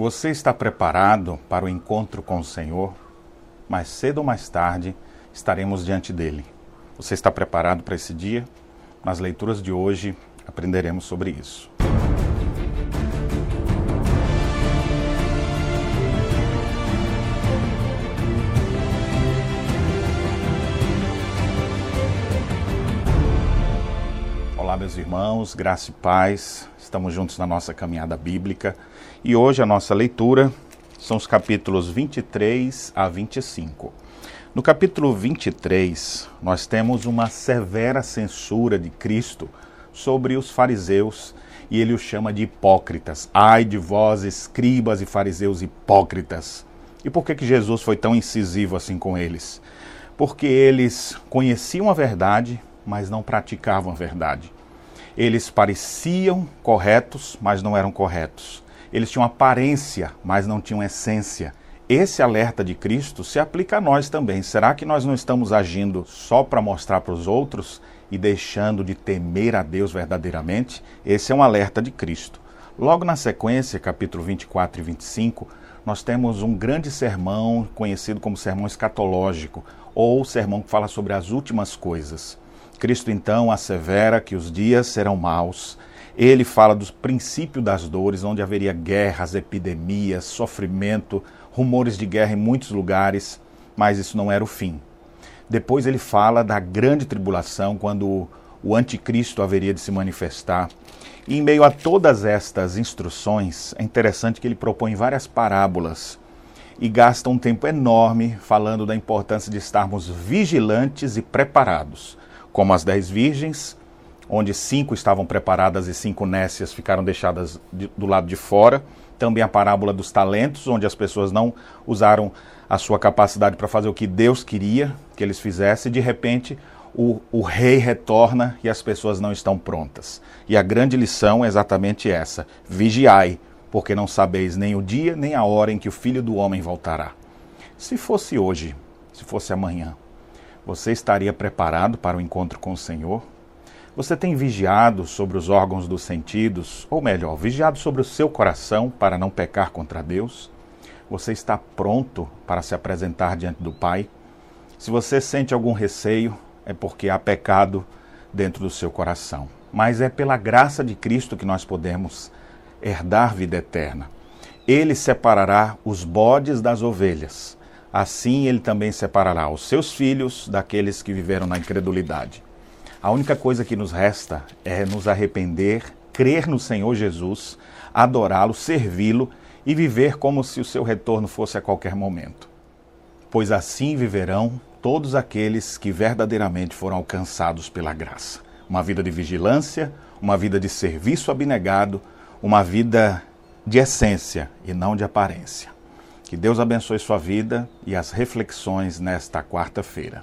Você está preparado para o encontro com o Senhor? Mais cedo ou mais tarde estaremos diante dele. Você está preparado para esse dia? Nas leituras de hoje aprenderemos sobre isso. Meus irmãos, graça e paz. Estamos juntos na nossa caminhada bíblica e hoje a nossa leitura são os capítulos 23 a 25. No capítulo 23, nós temos uma severa censura de Cristo sobre os fariseus e ele os chama de hipócritas. Ai de vós, escribas e fariseus hipócritas. E por que, que Jesus foi tão incisivo assim com eles? Porque eles conheciam a verdade, mas não praticavam a verdade. Eles pareciam corretos, mas não eram corretos. Eles tinham aparência, mas não tinham essência. Esse alerta de Cristo se aplica a nós também. Será que nós não estamos agindo só para mostrar para os outros e deixando de temer a Deus verdadeiramente? Esse é um alerta de Cristo. Logo na sequência, capítulo 24 e 25, nós temos um grande sermão conhecido como sermão escatológico, ou sermão que fala sobre as últimas coisas. Cristo então assevera que os dias serão maus. Ele fala do princípio das dores, onde haveria guerras, epidemias, sofrimento, rumores de guerra em muitos lugares, mas isso não era o fim. Depois ele fala da grande tribulação, quando o anticristo haveria de se manifestar. E em meio a todas estas instruções, é interessante que ele propõe várias parábolas e gasta um tempo enorme falando da importância de estarmos vigilantes e preparados como as dez virgens, onde cinco estavam preparadas e cinco nécias ficaram deixadas de, do lado de fora. Também a parábola dos talentos, onde as pessoas não usaram a sua capacidade para fazer o que Deus queria que eles fizessem. De repente, o, o rei retorna e as pessoas não estão prontas. E a grande lição é exatamente essa: vigiai, porque não sabeis nem o dia nem a hora em que o filho do homem voltará. Se fosse hoje, se fosse amanhã, você estaria preparado para o encontro com o Senhor? Você tem vigiado sobre os órgãos dos sentidos, ou melhor, vigiado sobre o seu coração para não pecar contra Deus? Você está pronto para se apresentar diante do Pai? Se você sente algum receio, é porque há pecado dentro do seu coração. Mas é pela graça de Cristo que nós podemos herdar vida eterna. Ele separará os bodes das ovelhas assim ele também separará os seus filhos daqueles que viveram na incredulidade. A única coisa que nos resta é nos arrepender, crer no Senhor Jesus, adorá-lo, servi-lo e viver como se o seu retorno fosse a qualquer momento. Pois assim viverão todos aqueles que verdadeiramente foram alcançados pela graça. Uma vida de vigilância, uma vida de serviço abnegado, uma vida de essência e não de aparência. Que Deus abençoe sua vida e as reflexões nesta quarta-feira.